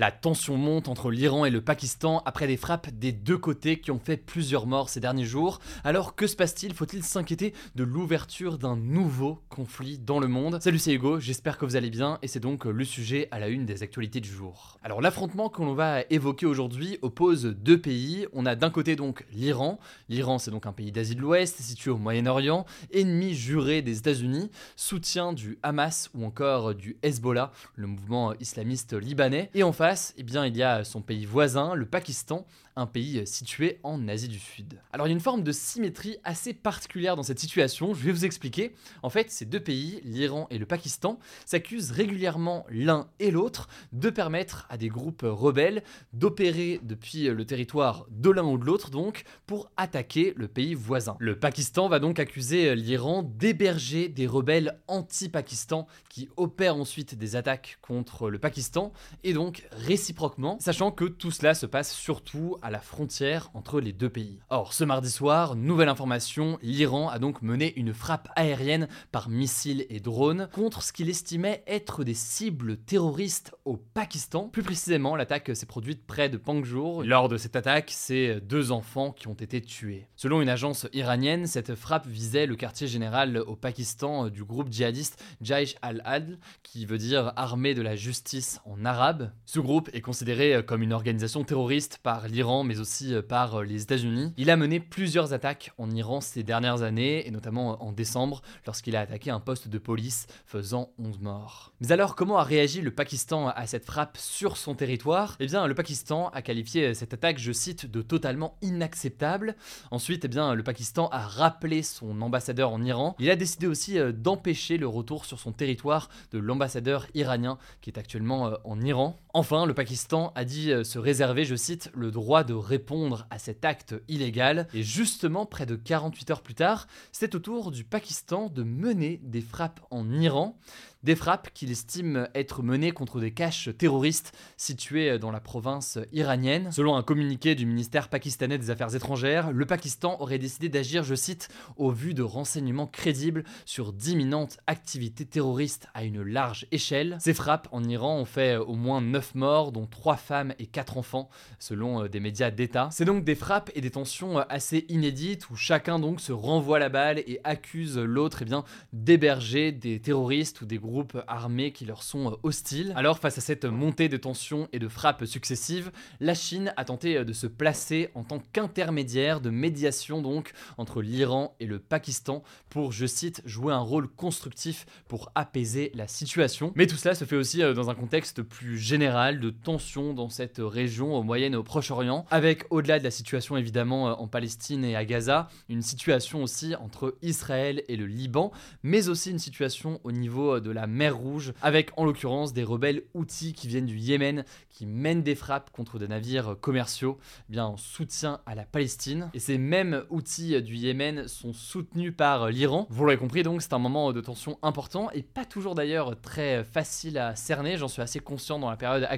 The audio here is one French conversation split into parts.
La tension monte entre l'Iran et le Pakistan après des frappes des deux côtés qui ont fait plusieurs morts ces derniers jours. Alors que se passe-t-il? Faut-il s'inquiéter de l'ouverture d'un nouveau conflit dans le monde? Salut c'est Hugo, j'espère que vous allez bien et c'est donc le sujet à la une des actualités du jour. Alors l'affrontement que l'on va évoquer aujourd'hui oppose deux pays. On a d'un côté donc l'Iran. L'Iran c'est donc un pays d'Asie de l'Ouest situé au Moyen-Orient, ennemi juré des États-Unis, soutien du Hamas ou encore du Hezbollah, le mouvement islamiste libanais. Et eh bien, il y a son pays voisin, le Pakistan, un pays situé en Asie du Sud. Alors il y a une forme de symétrie assez particulière dans cette situation, je vais vous expliquer. En fait, ces deux pays, l'Iran et le Pakistan, s'accusent régulièrement l'un et l'autre de permettre à des groupes rebelles d'opérer depuis le territoire de l'un ou de l'autre, donc, pour attaquer le pays voisin. Le Pakistan va donc accuser l'Iran d'héberger des rebelles anti-Pakistan qui opèrent ensuite des attaques contre le Pakistan, et donc réciproquement, sachant que tout cela se passe surtout à la frontière entre les deux pays. Or, ce mardi soir, nouvelle information, l'Iran a donc mené une frappe aérienne par missiles et drones contre ce qu'il estimait être des cibles terroristes au Pakistan. Plus précisément, l'attaque s'est produite près de Pangjour. Lors de cette attaque, c'est deux enfants qui ont été tués. Selon une agence iranienne, cette frappe visait le quartier général au Pakistan du groupe djihadiste Jaish al-Adl, qui veut dire armée de la justice en arabe. Groupe est considéré comme une organisation terroriste par l'Iran mais aussi euh, par euh, les États-Unis. Il a mené plusieurs attaques en Iran ces dernières années, et notamment euh, en décembre, lorsqu'il a attaqué un poste de police, faisant 11 morts. Mais alors, comment a réagi le Pakistan à cette frappe sur son territoire? Eh bien, le Pakistan a qualifié cette attaque, je cite, de totalement inacceptable. Ensuite, eh bien, le Pakistan a rappelé son ambassadeur en Iran. Il a décidé aussi d'empêcher le retour sur son territoire de l'ambassadeur iranien qui est actuellement en Iran. Enfin, le Pakistan a dit se réserver, je cite, le droit de répondre à cet acte illégal. Et justement, près de 48 heures plus tard, c'est au tour du Pakistan de mener des frappes en Iran. Des frappes qu'il estime être menées contre des caches terroristes situées dans la province iranienne. Selon un communiqué du ministère pakistanais des Affaires étrangères, le Pakistan aurait décidé d'agir, je cite, au vu de renseignements crédibles sur d'imminentes activités terroristes à une large échelle. Ces frappes en Iran ont fait au moins 9 morts, dont 3 femmes et 4 enfants, selon euh, des médias d'État. C'est donc des frappes et des tensions assez inédites où chacun donc se renvoie la balle et accuse l'autre eh d'héberger des terroristes ou des groupes armés qui leur sont euh, hostiles. Alors face à cette montée de tensions et de frappes successives, la Chine a tenté euh, de se placer en tant qu'intermédiaire de médiation donc entre l'Iran et le Pakistan pour, je cite, jouer un rôle constructif pour apaiser la situation. Mais tout cela se fait aussi euh, dans un contexte plus général de tensions dans cette région au Moyen et au Proche-Orient, avec au-delà de la situation évidemment en Palestine et à Gaza, une situation aussi entre Israël et le Liban, mais aussi une situation au niveau de la mer Rouge, avec en l'occurrence des rebelles outils qui viennent du Yémen, qui mènent des frappes contre des navires commerciaux, eh bien en soutien à la Palestine. Et ces mêmes outils du Yémen sont soutenus par l'Iran. Vous l'avez compris donc, c'est un moment de tension important et pas toujours d'ailleurs très facile à cerner, j'en suis assez conscient dans la période actuelle.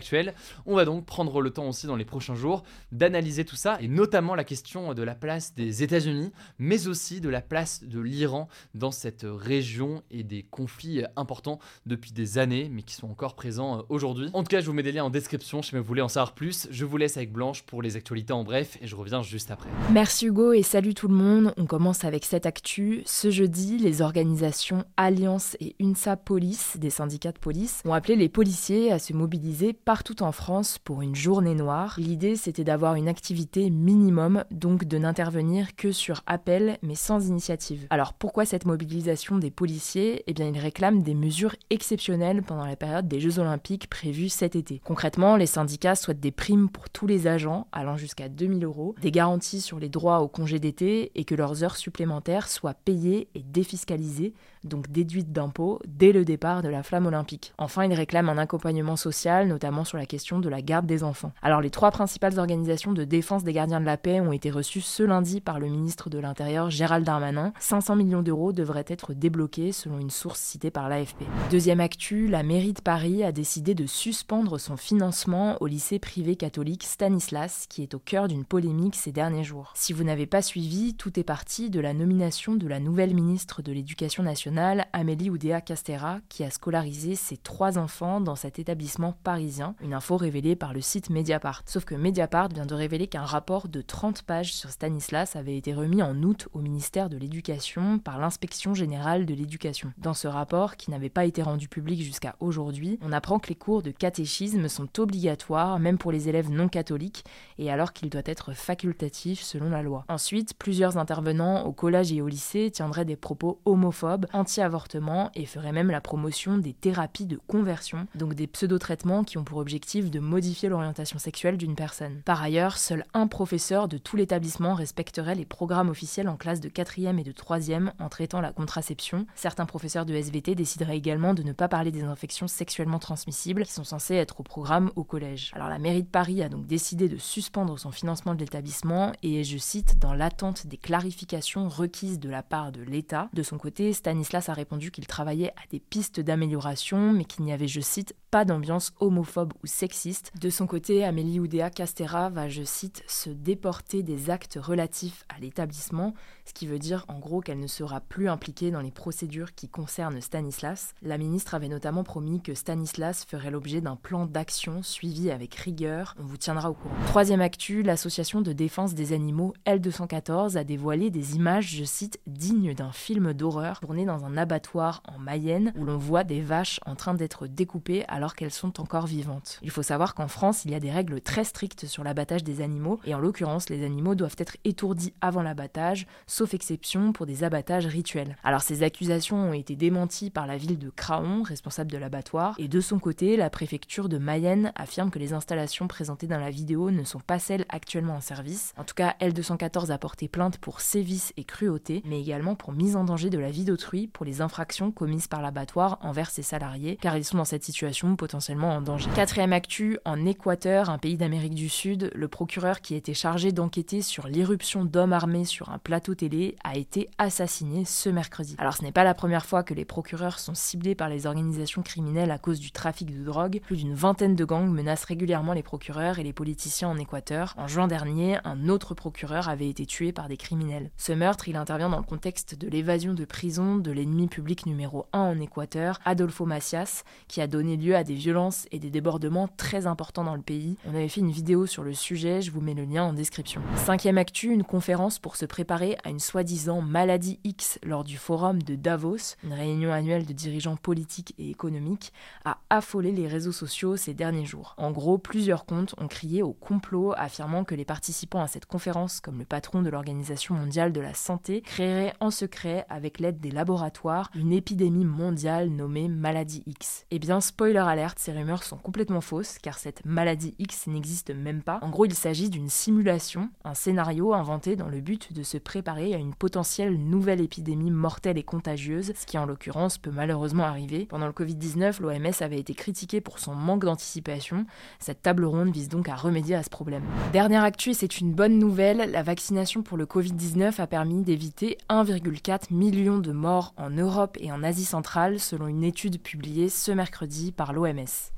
On va donc prendre le temps aussi dans les prochains jours d'analyser tout ça et notamment la question de la place des États-Unis, mais aussi de la place de l'Iran dans cette région et des conflits importants depuis des années, mais qui sont encore présents euh, aujourd'hui. En tout cas, je vous mets des liens en description si vous voulez en savoir plus. Je vous laisse avec Blanche pour les actualités en bref et je reviens juste après. Merci Hugo et salut tout le monde. On commence avec cette actu. Ce jeudi, les organisations Alliance et UNSA Police, des syndicats de police, ont appelé les policiers à se mobiliser partout en France pour une journée noire. L'idée, c'était d'avoir une activité minimum, donc de n'intervenir que sur appel, mais sans initiative. Alors pourquoi cette mobilisation des policiers? Eh bien, ils réclament des mesures exceptionnelles pendant la période des Jeux Olympiques prévus cet été. Concrètement, les syndicats souhaitent des primes pour tous les agents, allant jusqu'à 2000 euros, des garanties sur les droits au congé d'été et que leurs heures supplémentaires soient payées et défiscalisées donc déduite d'impôts, dès le départ de la flamme olympique. Enfin, il réclame un accompagnement social, notamment sur la question de la garde des enfants. Alors les trois principales organisations de défense des gardiens de la paix ont été reçues ce lundi par le ministre de l'Intérieur Gérald Darmanin. 500 millions d'euros devraient être débloqués selon une source citée par l'AFP. Deuxième actu, la mairie de Paris a décidé de suspendre son financement au lycée privé catholique Stanislas, qui est au cœur d'une polémique ces derniers jours. Si vous n'avez pas suivi, tout est parti de la nomination de la nouvelle ministre de l'Éducation nationale, Amélie Oudéa Castera, qui a scolarisé ses trois enfants dans cet établissement parisien, une info révélée par le site Mediapart. Sauf que Mediapart vient de révéler qu'un rapport de 30 pages sur Stanislas avait été remis en août au ministère de l'Éducation par l'inspection générale de l'éducation. Dans ce rapport, qui n'avait pas été rendu public jusqu'à aujourd'hui, on apprend que les cours de catéchisme sont obligatoires, même pour les élèves non catholiques, et alors qu'il doit être facultatif selon la loi. Ensuite, plusieurs intervenants au collège et au lycée tiendraient des propos homophobes, anti-avortement, et feraient même la promotion des thérapies de conversion, donc des pseudo-traitements qui ont pour objectif de modifier l'orientation sexuelle d'une personne. Par ailleurs, seul un professeur de tout l'établissement respecterait les programmes officiels en classe de 4e et de 3e en traitant la contraception. Certains professeurs de SVT décideraient également de ne pas parler des infections sexuellement transmissibles qui sont censées être au programme au collège. Alors la mairie de Paris a donc décidé de suspendre son financement de l'établissement et je cite dans l'attente des clarifications requises de la part de l'État. De son côté, Stanislas a répondu qu'il travaillait à des pistes d'amélioration mais qu'il n'y avait, je cite, pas d'ambiance homophobe ou sexiste. De son côté, Amélie Oudéa Castera va, je cite, se déporter des actes relatifs à l'établissement, ce qui veut dire en gros qu'elle ne sera plus impliquée dans les procédures qui concernent Stanislas. La ministre avait notamment promis que Stanislas ferait l'objet d'un plan d'action suivi avec rigueur. On vous tiendra au courant. Troisième actu, l'association de défense des animaux L214 a dévoilé des images, je cite, dignes d'un film d'horreur tourné dans un abattoir en Mayenne où l'on voit des vaches en train d'être découpées alors qu'elles sont encore vivantes. Il faut savoir qu'en France, il y a des règles très strictes sur l'abattage des animaux et en l'occurrence, les animaux doivent être étourdis avant l'abattage, sauf exception pour des abattages rituels. Alors ces accusations ont été démenties par la ville de Craon, responsable de l'abattoir, et de son côté, la préfecture de Mayenne affirme que les installations présentées dans la vidéo ne sont pas celles actuellement en service. En tout cas, L214 a porté plainte pour sévices et cruauté, mais également pour mise en danger de la vie d'autrui pour les infractions commises par l'abattoir envers ses salariés, car ils sont dans cette situation potentiellement en danger. Quatrième actu, en Équateur, un pays d'Amérique du Sud, le procureur qui était chargé d'enquêter sur l'irruption d'hommes armés sur un plateau télé a été assassiné ce mercredi. Alors ce n'est pas la première fois que les procureurs sont ciblés par les organisations criminelles à cause du trafic de drogue. Plus d'une vingtaine de gangs menacent régulièrement les procureurs et les politiciens en Équateur. En juin dernier, un autre procureur avait été tué par des criminels. Ce meurtre, il intervient dans le contexte de l'évasion de prison de l'ennemi public numéro 1 en Équateur, Adolfo Macias, qui a donné lieu à des violences et des débordements très importants dans le pays. On avait fait une vidéo sur le sujet, je vous mets le lien en description. Cinquième actu, une conférence pour se préparer à une soi-disant maladie X lors du forum de Davos, une réunion annuelle de dirigeants politiques et économiques, a affolé les réseaux sociaux ces derniers jours. En gros, plusieurs comptes ont crié au complot affirmant que les participants à cette conférence, comme le patron de l'Organisation mondiale de la santé, créeraient en secret, avec l'aide des laboratoires, une épidémie mondiale nommée maladie X. Eh bien, spoiler alerte, ces rumeurs sont complètement fausses, car cette maladie X n'existe même pas. En gros, il s'agit d'une simulation, un scénario inventé dans le but de se préparer à une potentielle nouvelle épidémie mortelle et contagieuse, ce qui en l'occurrence peut malheureusement arriver. Pendant le Covid-19, l'OMS avait été critiquée pour son manque d'anticipation. Cette table ronde vise donc à remédier à ce problème. Dernière actu, c'est une bonne nouvelle, la vaccination pour le Covid-19 a permis d'éviter 1,4 million de morts en Europe et en Asie centrale, selon une étude publiée ce mercredi par l'OMS.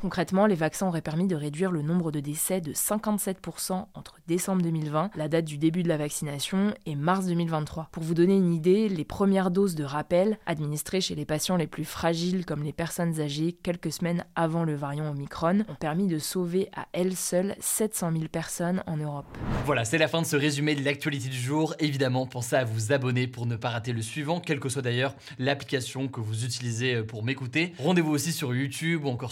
Concrètement, les vaccins auraient permis de réduire le nombre de décès de 57% entre décembre 2020, la date du début de la vaccination, et mars 2023. Pour vous donner une idée, les premières doses de rappel, administrées chez les patients les plus fragiles comme les personnes âgées quelques semaines avant le variant Omicron, ont permis de sauver à elles seules 700 000 personnes en Europe. Voilà, c'est la fin de ce résumé de l'actualité du jour. Évidemment, pensez à vous abonner pour ne pas rater le suivant, quelle que soit d'ailleurs l'application que vous utilisez pour m'écouter. Rendez-vous aussi sur YouTube ou encore